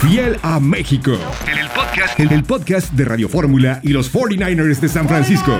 Fiel a México. En el podcast, en el podcast de Radio Fórmula y los 49ers de San Francisco.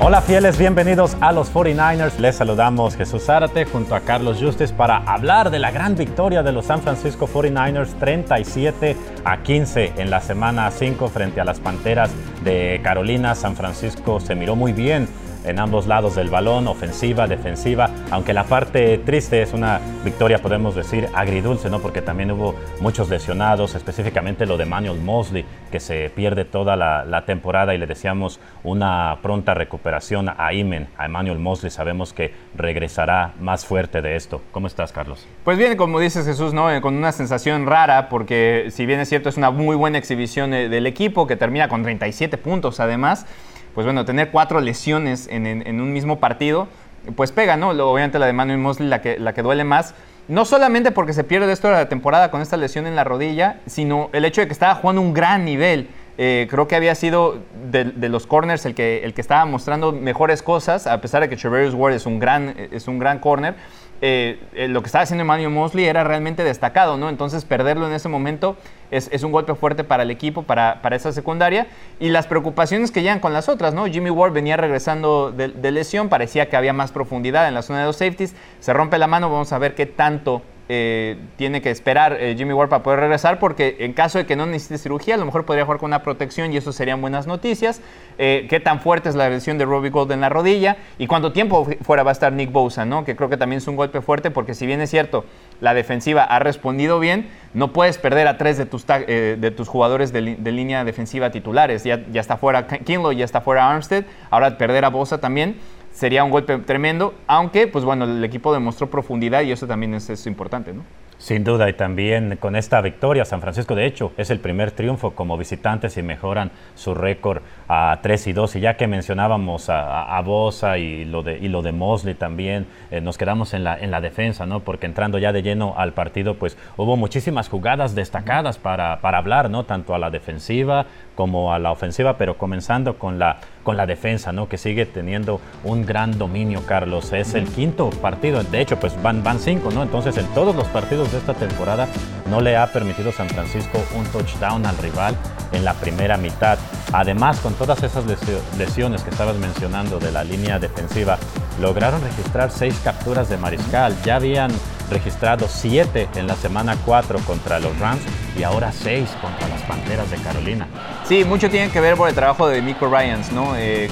Hola fieles, bienvenidos a los 49ers. Les saludamos Jesús Zárate junto a Carlos Justes para hablar de la gran victoria de los San Francisco 49ers 37 a 15 en la semana 5 frente a las Panteras de Carolina. San Francisco se miró muy bien en ambos lados del balón, ofensiva, defensiva, aunque la parte triste es una victoria, podemos decir, agridulce, ¿no? Porque también hubo muchos lesionados, específicamente lo de Manuel Mosley, que se pierde toda la, temporada y le deseamos una pronta recuperación a Imen, a Emmanuel Mosley, sabemos que regresará más fuerte de esto. ¿Cómo estás, Carlos? Pues bien, como dices Jesús, ¿no? Eh, con una sensación rara, porque si bien es cierto, es una muy buena exhibición eh, del equipo, que termina con 37 puntos además, pues bueno, tener cuatro lesiones en, un mismo partido, pues pega, ¿no? Obviamente la de Manuel Mosley, la que, la que duele más. No solamente porque se pierde esto de la temporada con esta lesión en la rodilla, sino el hecho de que estaba jugando un gran nivel. Eh, creo que había sido de, los corners el que, el que estaba mostrando mejores cosas, a pesar de que Treverius Ward es un gran, es un gran corner. Eh, eh, lo que estaba haciendo Emmanuel Mosley era realmente destacado, ¿no? Entonces perderlo en ese momento es, un golpe fuerte para el equipo, para, esa secundaria. Y las preocupaciones que llegan con las otras, ¿no? Jimmy Ward venía regresando de, de lesión, parecía que había más profundidad en la zona de los safeties, se rompe la mano, vamos a ver qué tanto eh, tiene que esperar eh, Jimmy Ward para poder regresar porque en caso de que no necesite cirugía, a lo mejor podría jugar con una protección y eso serían buenas noticias. Eh, qué tan fuerte es la lesión de Robbie Gold en la rodilla y cuánto tiempo fuera va a estar Nick Bosa, ¿no? que creo que también es un golpe fuerte porque si bien es cierto, la defensiva ha respondido bien, no puedes perder a tres de tus, de tus jugadores de, línea defensiva titulares. Ya, ya está fuera Kinlow, ya está fuera Armstead, ahora perder a Bosa también sería un golpe tremendo, aunque pues bueno, el equipo demostró profundidad y eso también es, es importante, ¿no? Sin duda, y también con esta victoria, San Francisco, de hecho, es el primer triunfo como visitantes y mejoran su récord a 3 y 2. Y ya que mencionábamos a, a Bosa y lo de, y lo de Mosley también, eh, nos quedamos en la, en la defensa, ¿no? Porque entrando ya de lleno al partido, pues hubo muchísimas jugadas destacadas para, para hablar, ¿no? Tanto a la defensiva como a la ofensiva, pero comenzando con la, con la defensa, ¿no? Que sigue teniendo un gran dominio, Carlos. Es el quinto partido, de hecho, pues van, van cinco, ¿no? Entonces, en todos los partidos de esta temporada no le ha permitido San Francisco un touchdown al rival en la primera mitad. Además, con todas esas lesiones que estabas mencionando de la línea defensiva, lograron registrar seis capturas de mariscal. Ya habían registrado siete en la semana 4 contra los Rams y ahora seis contra las Panteras de Carolina. Sí, mucho tiene que ver por el trabajo de Nico Ryans, ¿no? Eh,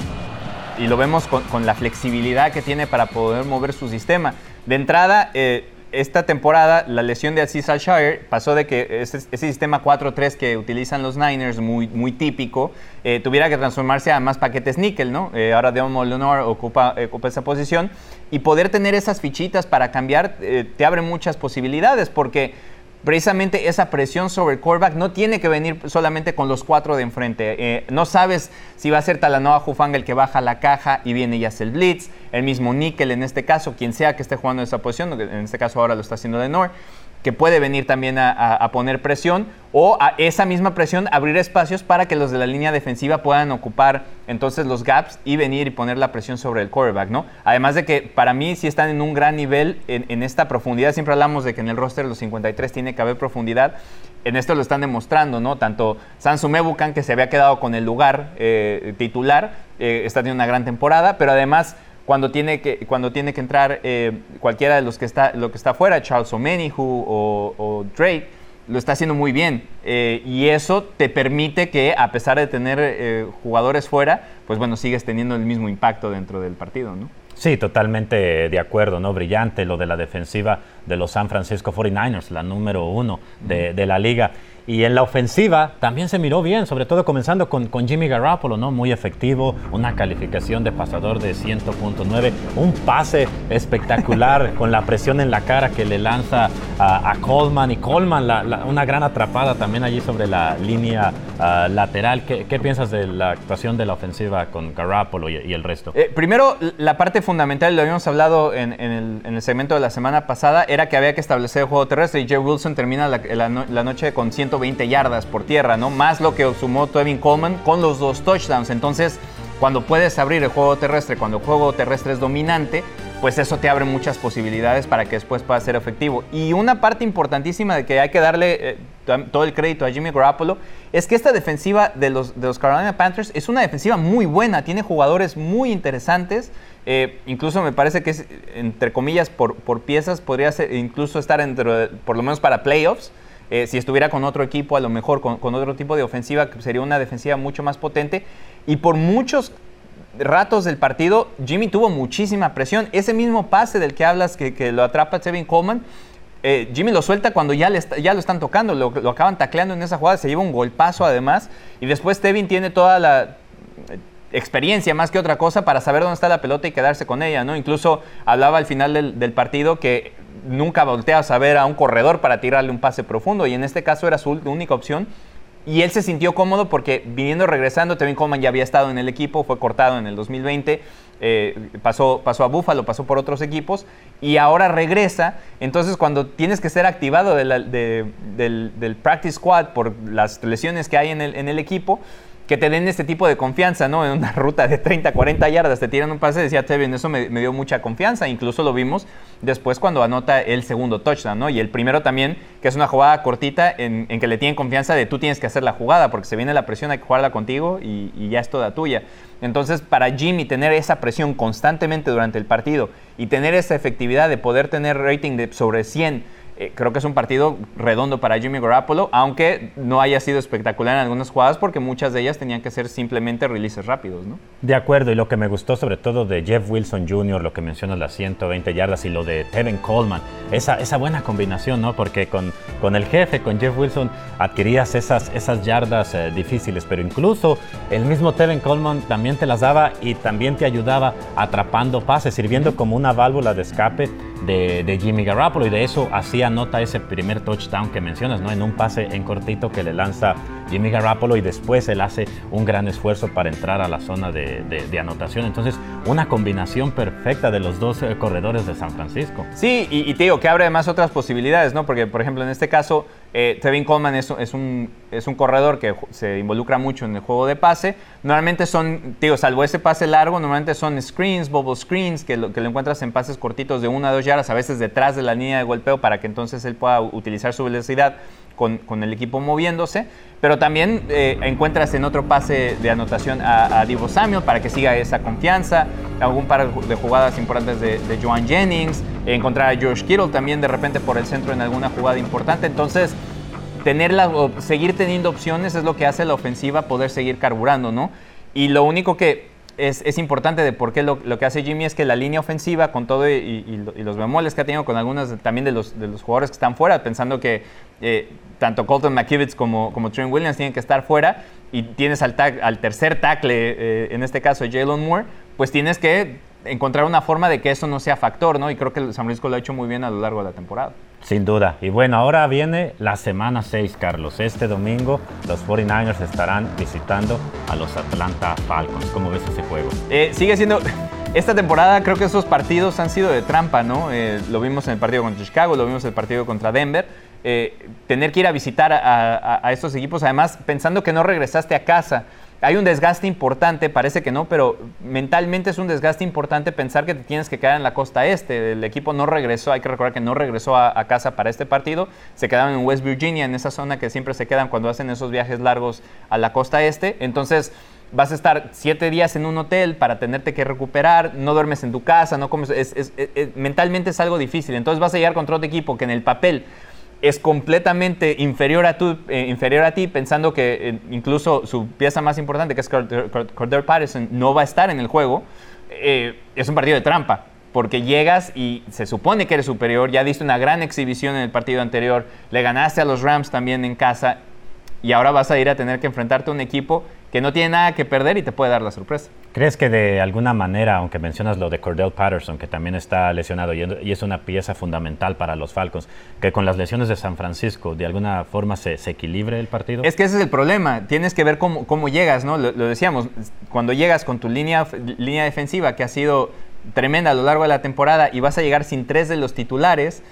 y lo vemos con, la flexibilidad que tiene para poder mover su sistema. De entrada, eh, esta temporada la lesión de Aziz Al-Shire pasó de que ese, sistema 4-3 que utilizan los Niners, muy, muy típico, eh, tuviera que transformarse a más paquetes níquel, ¿no? Ahora Devon Leonor ocupa, ocupa esa posición y poder tener esas fichitas para cambiar te abre muchas posibilidades porque precisamente esa presión sobre el quarterback no tiene que venir solamente con los cuatro de enfrente. Eh, no sabes si va a ser Talanoa Jufanga el que baja la caja y viene y hace el blitz, el mismo Nickel en este caso, quien sea que esté jugando esa posición, en este caso ahora lo está haciendo de Nor que puede venir también a, poner presión o a esa misma presión abrir espacios para que los de la línea defensiva puedan ocupar entonces los gaps y venir y poner la presión sobre el quarterback, ¿no? Además de que para mí sí están en un gran nivel en, esta profundidad. Siempre hablamos de que en el roster de los 53 tiene que haber profundidad. En esto lo están demostrando, ¿no? Tanto Sansu Mebucan, que se había quedado con el lugar eh, titular, eh, está teniendo una gran temporada, pero además cuando tiene que, cuando tiene que entrar eh, cualquiera de los que está, lo que está afuera, Charles O'Menihu o, Drake, lo está haciendo muy bien. Eh, y eso te permite que, a pesar de tener eh, jugadores fuera, pues bueno, sigues teniendo el mismo impacto dentro del partido, ¿no? Sí, totalmente de acuerdo, ¿no? Brillante lo de la defensiva de los San Francisco 49ers, la número uno de, de la liga. Y en la ofensiva también se miró bien, sobre todo comenzando con, con Jimmy Garoppolo, ¿no? Muy efectivo, una calificación de pasador de 100.9, un pase espectacular con la presión en la cara que le lanza a, Coleman y Coleman una gran atrapada también allí sobre la línea ah, lateral. ¿Qué, ¿Qué, piensas de la actuación de la ofensiva con Garoppolo y, el resto? Eh, primero, la parte fundamental, lo habíamos hablado en, el, en, el, segmento de la semana pasada, era que había que establecer el juego terrestre y Jay Wilson termina la, la noche con 100 20 yardas por tierra, ¿no? Más lo que sumó Tevin Coleman con los dos touchdowns. Entonces, cuando puedes abrir el juego terrestre, cuando el juego terrestre es dominante, pues eso te abre muchas posibilidades para que después pueda ser efectivo. Y una parte importantísima de que hay que darle eh, todo el crédito a Jimmy Garoppolo es que esta defensiva de los, de los Carolina Panthers es una defensiva muy buena, tiene jugadores muy interesantes. Eh, incluso me parece que es, entre comillas, por, por piezas, podría ser, incluso estar entre, por lo menos para playoffs. Eh, si estuviera con otro equipo, a lo mejor con, otro tipo de ofensiva, sería una defensiva mucho más potente. Y por muchos ratos del partido, Jimmy tuvo muchísima presión. Ese mismo pase del que hablas, que, lo atrapa Tevin Coleman, eh, Jimmy lo suelta cuando ya, lo están tocando, lo, acaban tacleando en esa jugada, se lleva un golpazo además. Y después Tevin tiene toda la eh, experiencia más que otra cosa para saber dónde está la pelota y quedarse con ella, ¿no? Incluso hablaba al final del partido que nunca volteas a ver a un corredor para tirarle un pase profundo y en este caso era su única opción y él se sintió cómodo porque viniendo regresando, Tevin Coleman ya había estado en el equipo, fue cortado en el 2020, eh, pasó, pasó a Buffalo, pasó por otros equipos y ahora regresa. Entonces, cuando tienes que ser activado del, del, practice squad por las lesiones que hay en el, en el equipo, que te den este tipo de confianza, ¿no? En una ruta de 30, 40 yardas, te tiran un pase, decía Tevin, eso me, dio mucha confianza. Incluso lo vimos después cuando anota el segundo touchdown, ¿no? Y el primero también, que es una jugada cortita en, que le tienen confianza de tú tienes que hacer la jugada, porque se viene la presión, hay que jugarla contigo y, ya es toda tuya. Entonces, para Jimmy tener esa presión constantemente durante el partido y tener esa efectividad de poder tener rating de sobre 100, eh, creo que es un partido redondo para Jimmy Garoppolo, aunque no haya sido espectacular en algunas jugadas porque muchas de ellas tenían que ser simplemente releases rápidos, ¿no? De acuerdo, y lo que me gustó sobre todo de Jeff Wilson Jr., lo que mencionas, las 120 yardas, y lo de Tevin Coleman, esa, esa buena combinación, ¿no? Porque con, con el jefe, con Jeff Wilson, adquirías esas, esas yardas eh, difíciles, pero incluso el mismo Tevin Coleman también te las daba y también te ayudaba atrapando pases, sirviendo como una válvula de escape de, Jimmy Garoppolo, y de eso hacía anota ese primer touchdown que mencionas, ¿no? En un pase en cortito que le lanza Jimmy Garoppolo y después él hace un gran esfuerzo para entrar a la zona de, anotación. Entonces, una combinación perfecta de los dos eh, corredores de San Francisco. Sí, y, te digo que abre además otras posibilidades, ¿no? Porque, por ejemplo, en este caso, eh, Tevin Coleman es, un, es un corredor que se involucra mucho en el juego de pase. Normalmente son, digo, salvo ese pase largo, normalmente son screens, bubble screens, que lo, que lo encuentras en pases cortitos de una a dos yardas, a veces detrás de la línea de golpeo para que entonces él pueda utilizar su velocidad con, el equipo moviéndose, pero también eh, encuentras en otro pase de anotación a, Divo Samuel para que siga esa confianza, algún par de jugadas importantes de, Joan Jennings, encontrar a George Kittle también de repente por el centro en alguna jugada importante, entonces tenerla, seguir teniendo opciones es lo que hace la ofensiva poder seguir carburando, ¿no? Y lo único que es, importante de por qué lo, que hace Jimmy es que la línea ofensiva, con todo y, los bemoles que ha tenido con algunos también de los, de los jugadores que están fuera, pensando que eh, tanto Colton McKivitz como, como Trent Williams tienen que estar fuera y tienes al, al tercer tackle, eh, en este caso Jalen Moore, pues tienes que encontrar una forma de que eso no sea factor, ¿no? Y creo que San Francisco lo ha hecho muy bien a lo largo de la temporada. Sin duda. Y bueno, ahora viene la semana 6, Carlos. Este domingo los 49ers estarán visitando a los Atlanta Falcons. ¿Cómo ves ese juego? Eh, sigue siendo... Esta temporada creo que esos partidos han sido de trampa, ¿no? Eh, lo vimos en el partido contra Chicago, lo vimos en el partido contra Denver. Eh, tener que ir a visitar a, a estos equipos, además pensando que no regresaste a casa hay un desgaste importante, parece que no, pero mentalmente es un desgaste importante pensar que te tienes que quedar en la costa este. El equipo no regresó, hay que recordar que no regresó a, casa para este partido, se quedaron en West Virginia, en esa zona que siempre se quedan cuando hacen esos viajes largos a la costa este. Entonces vas a estar siete días en un hotel para tenerte que recuperar, no duermes en tu casa, no comes, mentalmente es algo difícil. Entonces vas a llegar contra otro equipo que en el papel es completamente inferior a, eh, inferior a ti, pensando que eh, incluso su pieza más importante, que es Cordell Patterson, no va a estar en el juego, eh, es un partido de trampa. Porque llegas y se supone que eres superior, ya diste una gran exhibición en el partido anterior, le ganaste a los Rams también en casa y ahora vas a ir a tener que enfrentarte a un equipo que no tiene nada que perder y te puede dar la sorpresa. ¿Crees que de alguna manera, aunque mencionas lo de Cordell Patterson, que también está lesionado y es una pieza fundamental para los Falcons, que con las lesiones de San Francisco de alguna forma se, equilibre el partido? Es que ese es el problema. Tienes que ver cómo, cómo llegas, ¿no? Lo, decíamos, cuando llegas con tu línea, línea defensiva que ha sido tremenda a lo largo de la temporada y vas a llegar sin tres de los titulares,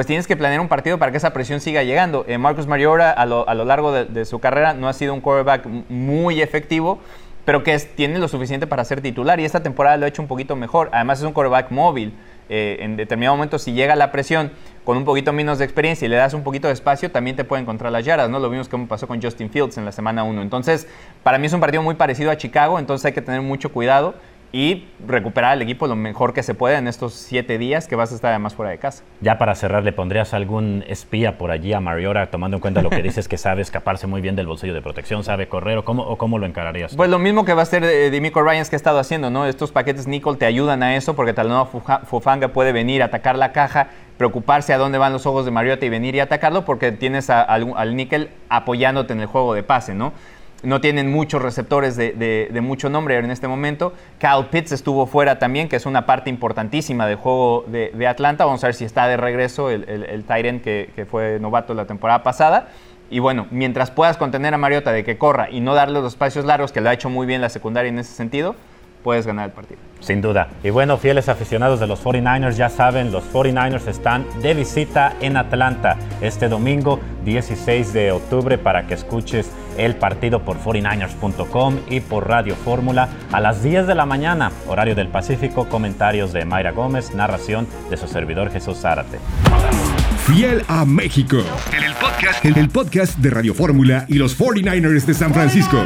pues tienes que planear un partido para que esa presión siga llegando. Eh, Marcus Mariota a lo, largo de, su carrera no ha sido un quarterback muy efectivo, pero que tiene lo suficiente para ser titular y esta temporada lo ha hecho un poquito mejor. Además es un quarterback móvil. eh, en determinado momento si llega la presión con un poquito menos de experiencia y le das un poquito de espacio, también te puede encontrar las yardas, ¿no? Lo vimos como pasó con Justin Fields en la semana 1. Entonces, para mí es un partido muy parecido a Chicago, entonces hay que tener mucho cuidado y recuperar al equipo lo mejor que se pueda en estos siete días que vas a estar además fuera de casa. Ya para cerrar, ¿le pondrías algún espía por allí a Mariota, tomando en cuenta lo que dices que sabe escaparse muy bien del bolsillo de protección, sabe correr o cómo, o cómo lo encararías? Pues lo mismo que va a hacer eh, Dimico Ryans que ha estado haciendo, ¿no? Estos paquetes Nickel te ayudan a eso porque tal no Fufanga puede venir a atacar la caja, preocuparse a dónde van los ojos de Mariota y venir y atacarlo porque tienes al, al Nickel apoyándote en el juego de pase, ¿no? No tienen muchos receptores de, mucho nombre en este momento. Kyle Pitts estuvo fuera también, que es una parte importantísima del juego de, Atlanta. Vamos a ver si está de regreso el, el, Tyrant que, que, fue novato la temporada pasada. Y bueno, mientras puedas contener a Mariota de que corra y no darle los espacios largos, que lo ha hecho muy bien la secundaria en ese sentido, puedes ganar el partido. Sin duda. Y bueno, fieles aficionados de los 49ers, ya saben, los 49ers están de visita en Atlanta este domingo 16 de octubre para que escuches el partido por 49ers.com y por Radio Fórmula a las 10 de la mañana, horario del Pacífico, comentarios de Mayra Gómez, narración de su servidor Jesús Zárate. Fiel a México. En el podcast, en el podcast de Radio Fórmula y los 49ers de San Francisco.